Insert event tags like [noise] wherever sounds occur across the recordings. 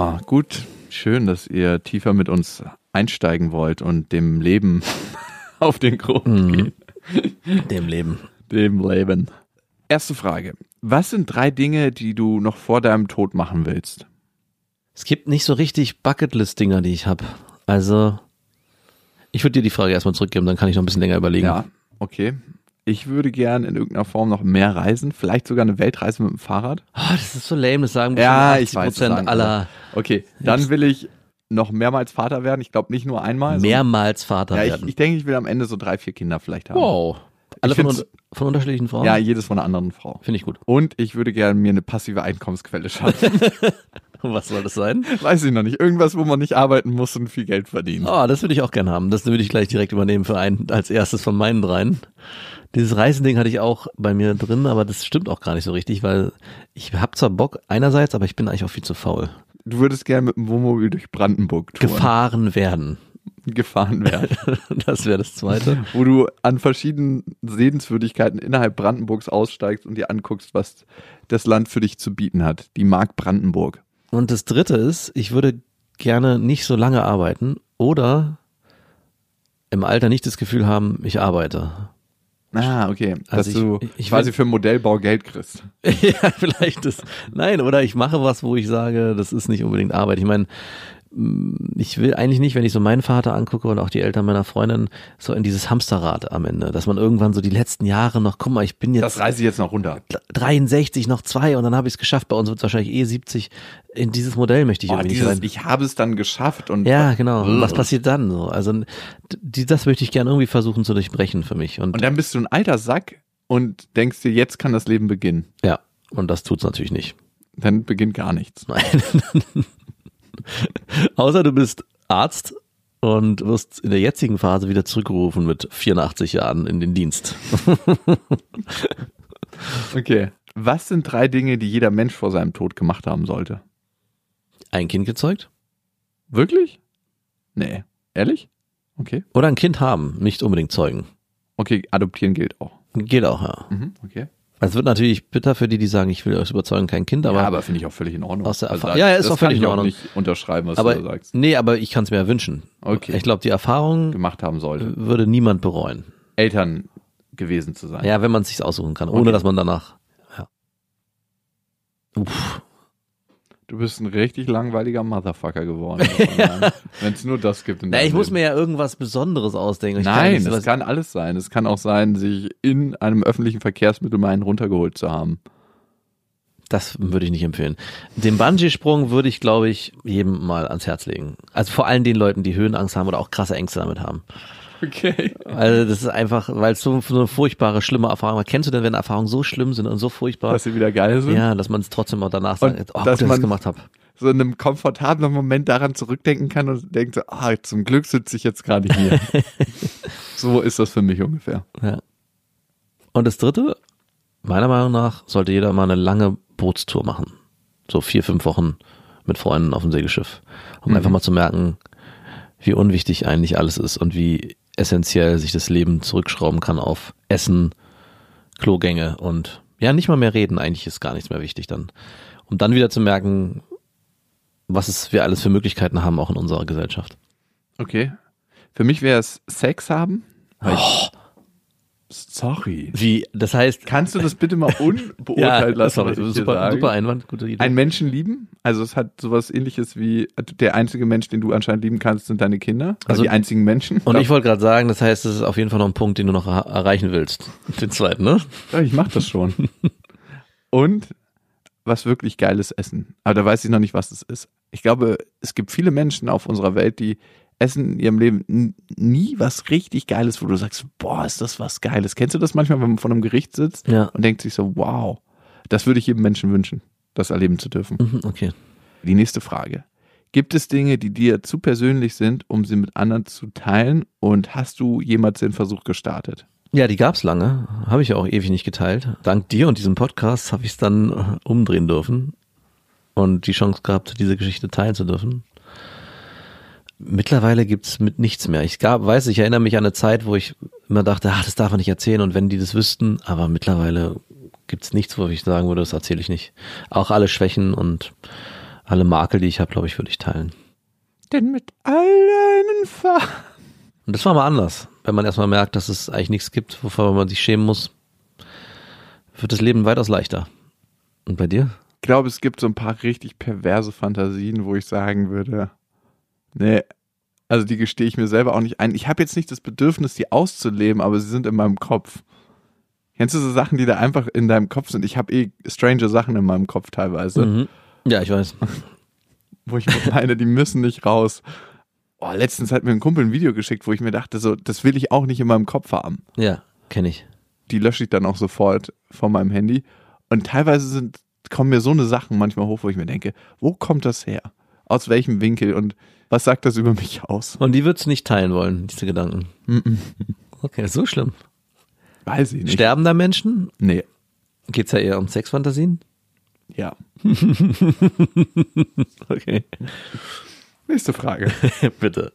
Oh, gut, schön, dass ihr tiefer mit uns einsteigen wollt und dem Leben [laughs] auf den Grund Mhm. gehen. Dem Leben. Dem Leben. Erste Frage. Was sind drei Dinge, die du noch vor deinem Tod machen willst? Es gibt nicht so richtig Bucketlist-Dinger, die ich habe. Also, ich würde dir die Frage erstmal zurückgeben, dann kann ich noch ein bisschen länger überlegen. Ja, okay. Ich würde gern in irgendeiner Form noch mehr reisen, vielleicht sogar eine Weltreise mit dem Fahrrad. Ah, das ist so lame, das sagen Ja, bestimmt ich weiß, 80% sagen aller Okay, dann will ich noch mehrmals Vater werden. Ich glaube nicht nur einmal. mehrmals Vater Ja, ich, werden. ich denke, ich will am Ende so drei, vier Kinder vielleicht haben. wow. Alle von, un von unterschiedlichen Frauen? Ja, jedes von einer anderen Frau. Finde ich gut. Und ich würde gerne mir eine passive Einkommensquelle schaffen. [laughs] [laughs] Was soll das sein? Weiß ich noch nicht. Irgendwas, wo man nicht arbeiten muss und viel Geld verdienen. Oh, das würde ich auch gerne haben. Das würde ich gleich direkt übernehmen für einen als erstes von meinen dreien. Dieses Reisending hatte ich auch bei mir drin, aber das stimmt auch gar nicht so richtig, weil ich habe zwar Bock einerseits, aber ich bin eigentlich auch viel zu faul. Du würdest gerne mit dem Wohnmobil durch Brandenburg touren. Gefahren werden. gefahren werden. [laughs] Das wäre das zweite. wo du an verschiedenen Sehenswürdigkeiten innerhalb Brandenburgs aussteigst und dir anguckst, was das Land für dich zu bieten hat. Die Mark Brandenburg. Und das dritte ist, ich würde gerne nicht so lange arbeiten oder im Alter nicht das Gefühl haben, ich arbeite. Ah, okay. Dass Also du ich- ich quasi will- für Modellbau Geld kriegst. [laughs] ja, vielleicht ist. Nein, oder ich mache was, wo ich sage, das ist nicht unbedingt Arbeit. Ich meine, ich will eigentlich nicht, wenn ich so meinen Vater angucke und auch die Eltern meiner Freundin, so in dieses Hamsterrad am Ende, dass man irgendwann so die letzten Jahre noch, guck mal, ich bin jetzt Das reiße ich jetzt noch runter. 63, noch zwei und dann habe ich es geschafft. Bei uns wird es wahrscheinlich eh 70. In dieses Modell möchte ich Oh, irgendwie nicht dieses, rein. ich habe es dann geschafft und Ja, genau. Und was Ugh. passiert dann so? Also die, das möchte ich gerne irgendwie versuchen zu durchbrechen für mich. Und, und dann bist du ein alter Sack und denkst dir, jetzt kann das Leben beginnen. ja, und das tut's natürlich nicht. Dann beginnt gar nichts. Nein. [laughs] [laughs] Außer du bist Arzt und wirst in der jetzigen Phase wieder zurückgerufen mit 84 Jahren in den Dienst. [laughs] Okay. Was sind drei Dinge, die jeder Mensch vor seinem Tod gemacht haben sollte? Ein Kind gezeugt? Wirklich? Nee. Ehrlich? Okay. Oder ein Kind haben, nicht unbedingt zeugen. Okay, adoptieren gilt auch. Geht auch, ja. Mhm, okay. Es wird natürlich bitter für die, die sagen, ich will euch überzeugen, kein Kind, aber, ja, aber finde ich auch völlig in Ordnung. Aus der Erfahrung- da- Ja, ja, ist auch völlig in Ordnung. nicht unterschreiben, was aber du da sagst. nee, aber ich kann es mir ja wünschen. Okay. Ich glaube, die Erfahrung Gemacht haben sollte. würde niemand bereuen. Eltern gewesen zu sein. Ja, wenn man es sich aussuchen kann, ohne Okay. dass man danach. Ja. Uff. Du bist ein richtig langweiliger Motherfucker geworden. [laughs] Wenn es nur das gibt. In Na, ich muss Leben. mir ja irgendwas Besonderes ausdenken. Ich Nein, was- kann alles sein. Es kann auch sein, sich in einem öffentlichen Verkehrsmittel mal einen runtergeholt zu haben. Das würde ich nicht empfehlen. Den Bungee-Sprung würde ich, glaube ich, jedem mal ans Herz legen. Also vor allem den Leuten, die Höhenangst haben oder auch krasse Ängste damit haben. Okay. Also das ist einfach, weil es so, so eine furchtbare, schlimme Erfahrung war. Kennst du denn, wenn Erfahrungen so schlimm sind und so furchtbar? Dass sie wieder geil sind. ja, dass man es trotzdem auch danach Und sagt, oh, dass gut, dass ich gemacht habe. So in einem komfortablen Moment daran zurückdenken kann und denkt so, ah, zum Glück sitze ich jetzt gerade hier. [laughs] so ist das für mich ungefähr. Ja. Und das dritte, meiner Meinung nach, sollte jeder mal eine lange Bootstour machen. So vier, fünf Wochen mit Freunden auf dem Segelschiff. Um Mhm. einfach mal zu merken, wie unwichtig eigentlich alles ist und wie essentiell sich das Leben zurückschrauben kann auf Essen, Klogänge und ja, nicht mal mehr reden. Eigentlich ist gar nichts mehr wichtig dann. Um dann wieder zu merken, was es wir alles für Möglichkeiten haben, auch in unserer Gesellschaft. Okay. Für mich wäre es Sex haben. Weil Oh. ich, sorry. Wie, das heißt, Kannst du das bitte mal [laughs] unbeurteilt lassen, sorry, was ich hier super, super Einwand, gute Idee. Einen Menschen lieben? Also es hat sowas ähnliches wie der einzige Mensch, den du anscheinend lieben kannst, sind deine Kinder. Also, Also- die einzigen Menschen. Und ich wollte gerade sagen, das heißt, das ist auf jeden Fall noch ein Punkt, den du noch er erreichen willst. [laughs] Den zweiten, ne? Ja, ich mach das schon. [laughs] Und was wirklich geiles Essen. Aber da weiß ich noch nicht, was es ist. Ich glaube, es gibt viele Menschen auf unserer Welt, die essen in ihrem Leben nie was richtig Geiles, wo du sagst, boah, ist das was Geiles. Kennst du das manchmal, wenn man vor einem Gericht sitzt Ja. und denkt sich so, wow, das würde ich jedem Menschen wünschen, das erleben zu dürfen. Mhm, Okay. Die nächste Frage. Gibt es Dinge, die dir zu persönlich sind, um sie mit anderen zu teilen? Und hast du jemals den Versuch gestartet? Ja, die gab's lange. Habe ich ja auch ewig nicht geteilt. Dank dir und diesem Podcast habe ich es dann äh, umdrehen dürfen und die Chance gehabt, diese Geschichte teilen zu dürfen. Mittlerweile gibt's mit nichts mehr. Ich gab, weiß, ich erinnere mich an eine Zeit, wo ich immer dachte, ach, das darf man nicht erzählen und wenn die das wüssten, aber mittlerweile gibt's nichts, wo ich sagen würde, das erzähle ich nicht. Auch alle Schwächen und Alle Makel, die ich habe, glaube ich, würde ich teilen. Denn mit all deinen Farben. Und das war mal anders. Wenn man erstmal merkt, dass es eigentlich nichts gibt, wovor man sich schämen muss, wird das Leben weitaus leichter. Und bei dir? Ich glaube, es gibt so ein paar richtig perverse Fantasien, wo ich sagen würde, nee, also die gestehe ich mir selber auch nicht ein. Ich habe jetzt nicht das Bedürfnis, die auszuleben, aber sie sind in meinem Kopf. Kennst du so Sachen, die da einfach in deinem Kopf sind? Ich habe eh strange Sachen in meinem Kopf teilweise, Mhm. Ja, ich weiß. wo ich meine, die müssen nicht raus. Oh, letztens hat mir ein Kumpel ein Video geschickt, wo ich mir dachte, so, das will ich auch nicht in meinem Kopf haben. Ja, kenne ich. Die lösche ich dann auch sofort von meinem Handy. Und teilweise sind, kommen mir so eine Sachen manchmal hoch, wo ich mir denke, wo kommt das her? Aus welchem Winkel und was sagt das über mich aus? Und die würdest du nicht teilen wollen, diese Gedanken. Okay, so schlimm. Weiß ich nicht. Sterben da Menschen? Nee. Geht's ja eher um Sexfantasien? Ja. [laughs] Okay. Nächste Frage. [laughs] Bitte.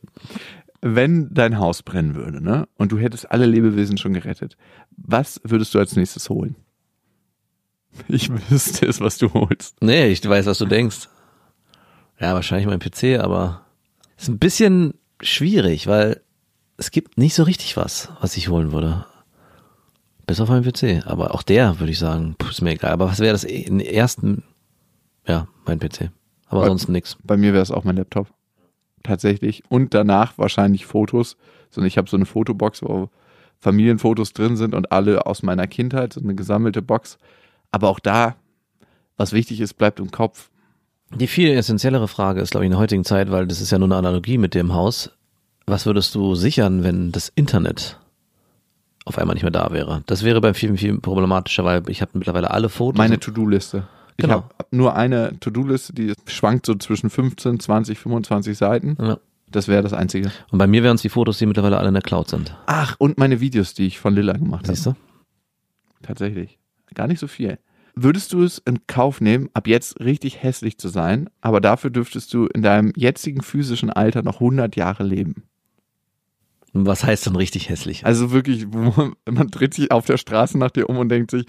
Wenn dein Haus brennen würde, ne? Und du hättest alle Lebewesen schon gerettet, was würdest du als nächstes holen? Ich wüsste es, was du holst. Nee, ich weiß, was du denkst. Ja, wahrscheinlich mein PC, aber ist ein bisschen schwierig, weil es gibt nicht so richtig was, was ich holen würde. Bis auf meinen PC. Aber auch der, würde ich sagen, ist mir egal. Aber was wäre das in ersten? Ja, mein PC. Aber Weil- sonst nix. Bei mir wäre es auch mein Laptop. Tatsächlich. Und danach wahrscheinlich Fotos. So, ich habe so eine Fotobox, wo Familienfotos drin sind und alle aus meiner Kindheit, so eine gesammelte Box. Aber auch da, was wichtig ist, bleibt im Kopf. Die viel essentiellere Frage ist, glaube ich, in der heutigen Zeit, weil das ist ja nur eine Analogie mit dem Haus. Was würdest du sichern, wenn das Internet auf einmal nicht mehr da wäre? Das wäre bei vielen, viel problematischer, weil ich habe mittlerweile alle Fotos. Meine To-Do-Liste. Ich Genau. habe nur eine To-Do-Liste, die schwankt so zwischen 15, 20, 25 Seiten. ja. Das wäre das Einzige. Und bei mir wären es die Fotos, die mittlerweile alle in der Cloud sind. Ach, und meine Videos, die ich von Lilla gemacht habe. Siehst du? Tatsächlich. Gar nicht so viel. Würdest du es in Kauf nehmen, ab jetzt richtig hässlich zu sein, aber dafür dürftest du in deinem jetzigen physischen Alter noch 100 Jahre leben? Was heißt denn richtig hässlich? Also wirklich, man, man dreht sich auf der Straße nach dir um und denkt sich,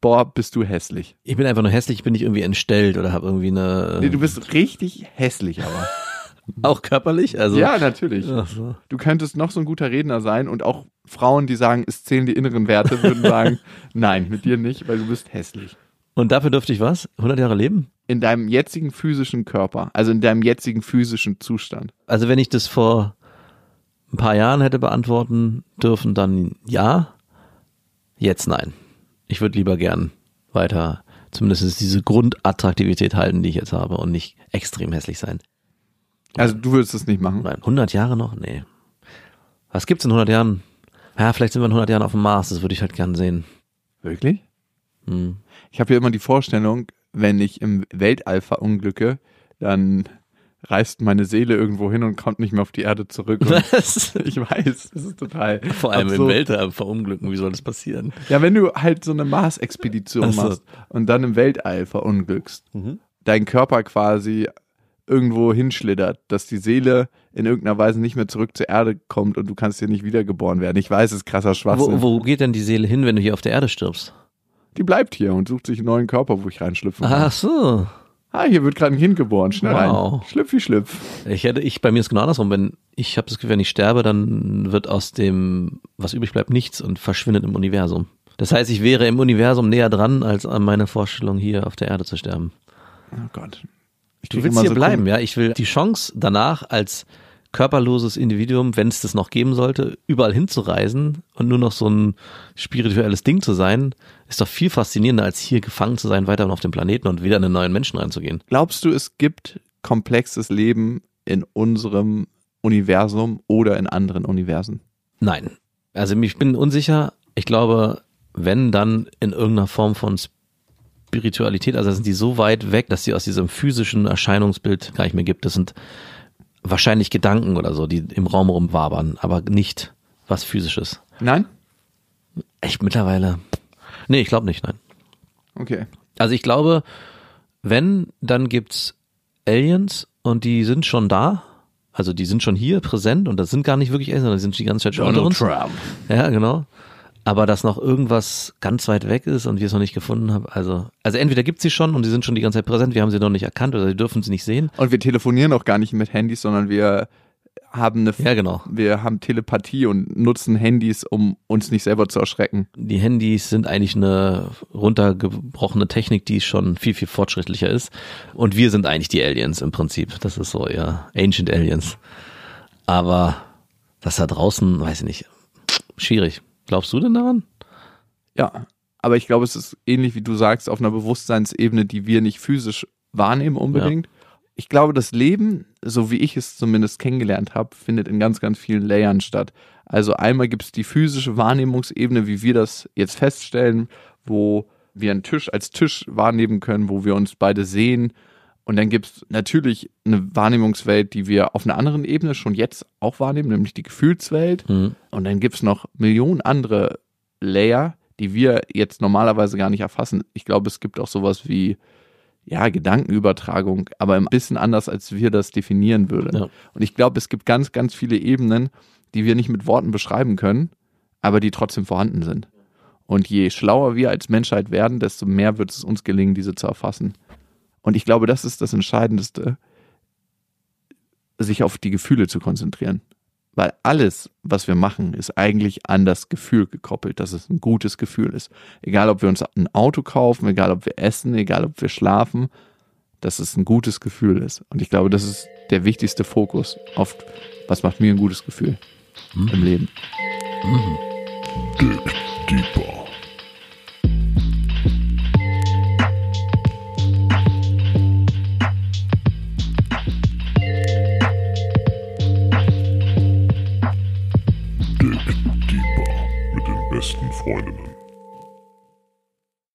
boah, bist du hässlich. Ich bin einfach nur hässlich, ich bin nicht irgendwie entstellt oder habe irgendwie eine. Nee, du bist richtig hässlich aber. [laughs] auch körperlich? Also, ja, natürlich. So. Du könntest noch so ein guter Redner sein und auch Frauen, die sagen, es zählen die inneren Werte, würden sagen, [laughs] nein, mit dir nicht, weil du bist hässlich. Und dafür dürfte ich was? 100 Jahre leben? In deinem jetzigen physischen Körper, also in deinem jetzigen physischen Zustand. Also wenn ich das vor ein paar Jahren hätte beantworten dürfen, dann ja. Jetzt nein. Ich würde lieber gern weiter zumindest diese Grundattraktivität halten, die ich jetzt habe und nicht extrem hässlich sein. Also du würdest es nicht machen. Nein, 100 Jahre noch? Nee. Was gibt's in 100 Jahren? Ja, vielleicht sind wir in 100 Jahren auf dem Mars, das würde ich halt gern sehen. Wirklich? Hm. Ich habe ja immer die Vorstellung, wenn ich im Weltall verunglücke, dann reist meine Seele irgendwo hin und kommt nicht mehr auf die Erde zurück. Was? [laughs] ich weiß, das ist total. Vor allem im absurd. Weltall verunglücken, wie soll das passieren? Ja, wenn du halt so eine Mars-Expedition so. machst und dann im Weltall verunglückst, Mhm. dein Körper quasi irgendwo hinschlittert, dass die Seele in irgendeiner Weise nicht mehr zurück zur Erde kommt und du kannst hier nicht wiedergeboren werden. Ich weiß, es ist krasser Schwachsinn. Wo, wo geht denn die Seele hin, wenn du hier auf der Erde stirbst? Die bleibt hier und sucht sich einen neuen Körper, wo ich reinschlüpfen kann. Ach so. Ah, hier wird gerade ein Kind geboren. Schnell Wow. rein. Schlüpfi schlüpf. Ich hätte, ich, bei mir ist genau andersrum. Wenn, ich habe das Gefühl, wenn ich sterbe, dann wird aus dem, was übrig bleibt, nichts und verschwindet im Universum. Das heißt, ich wäre im Universum näher dran, als an meiner Vorstellung, hier auf der Erde zu sterben. Oh Gott. Ich Du willst hier so bleiben, Kunden- ja. Ich will die Chance danach als körperloses Individuum, wenn es das noch geben sollte, überall hinzureisen und nur noch so ein spirituelles Ding zu sein, ist doch viel faszinierender, als hier gefangen zu sein, weiter auf dem Planeten und wieder in einen neuen Menschen reinzugehen. Glaubst du, es gibt komplexes Leben in unserem Universum oder in anderen Universen? Nein. Also ich bin unsicher. Ich glaube, wenn dann in irgendeiner Form von Spiritualität, also sind die so weit weg, dass sie aus diesem physischen Erscheinungsbild gar nicht mehr gibt. Das sind wahrscheinlich Gedanken oder so, die im Raum rumwabern, aber nicht was physisches. Nein? Echt mittlerweile? Nee, ich glaube nicht, nein. Okay. Also ich glaube, wenn, dann gibt's Aliens und die sind schon da. Also die sind schon hier präsent und das sind gar nicht wirklich Aliens, sondern die sind die ganze Zeit schon unter uns. Trump. Ja, genau. Aber dass noch irgendwas ganz weit weg ist und wir es noch nicht gefunden haben, also, also entweder gibt sie schon und sie sind schon die ganze Zeit präsent, wir haben sie noch nicht erkannt oder sie dürfen sie nicht sehen. Und wir telefonieren auch gar nicht mit Handys, sondern wir haben eine, Ja, genau. wir haben Telepathie und nutzen Handys, um uns nicht selber zu erschrecken. Die Handys sind eigentlich eine runtergebrochene Technik, die schon viel, viel fortschrittlicher ist. Und wir sind eigentlich die Aliens im Prinzip. Das ist so, ja, Ancient Aliens. Aber das da draußen, weiß ich nicht, schwierig. Glaubst du denn daran? Ja, aber ich glaube, es ist ähnlich wie du sagst, auf einer Bewusstseinsebene, die wir nicht physisch wahrnehmen unbedingt. Ich glaube, das Leben, so wie ich es zumindest kennengelernt habe, findet in ganz, ganz vielen Layern statt. Also einmal gibt es die physische Wahrnehmungsebene, wie wir das jetzt feststellen, wo wir einen Tisch als Tisch wahrnehmen können, wo wir uns beide sehen. Und dann gibt es natürlich eine Wahrnehmungswelt, die wir auf einer anderen Ebene schon jetzt auch wahrnehmen, nämlich die Gefühlswelt. Hm. Und dann gibt's noch Millionen andere Layer, die wir jetzt normalerweise gar nicht erfassen. Ich glaube, es gibt auch sowas wie ja, Gedankenübertragung, aber ein bisschen anders, als wir das definieren würden. Ja. Und ich glaube, es gibt ganz, ganz viele Ebenen, die wir nicht mit Worten beschreiben können, aber die trotzdem vorhanden sind. Und je schlauer wir als Menschheit werden, desto mehr wird es uns gelingen, diese zu erfassen. Und ich glaube, das ist das Entscheidendste, sich auf die Gefühle zu konzentrieren. Weil alles, was wir machen, ist eigentlich an das Gefühl gekoppelt, dass es ein gutes Gefühl ist. Egal, ob wir uns ein Auto kaufen, egal, ob wir essen, egal, ob wir schlafen, dass es ein gutes Gefühl ist. Und ich glaube, das ist der wichtigste Fokus auf, was macht mir ein gutes Gefühl im Leben. Deeper. Dig deeper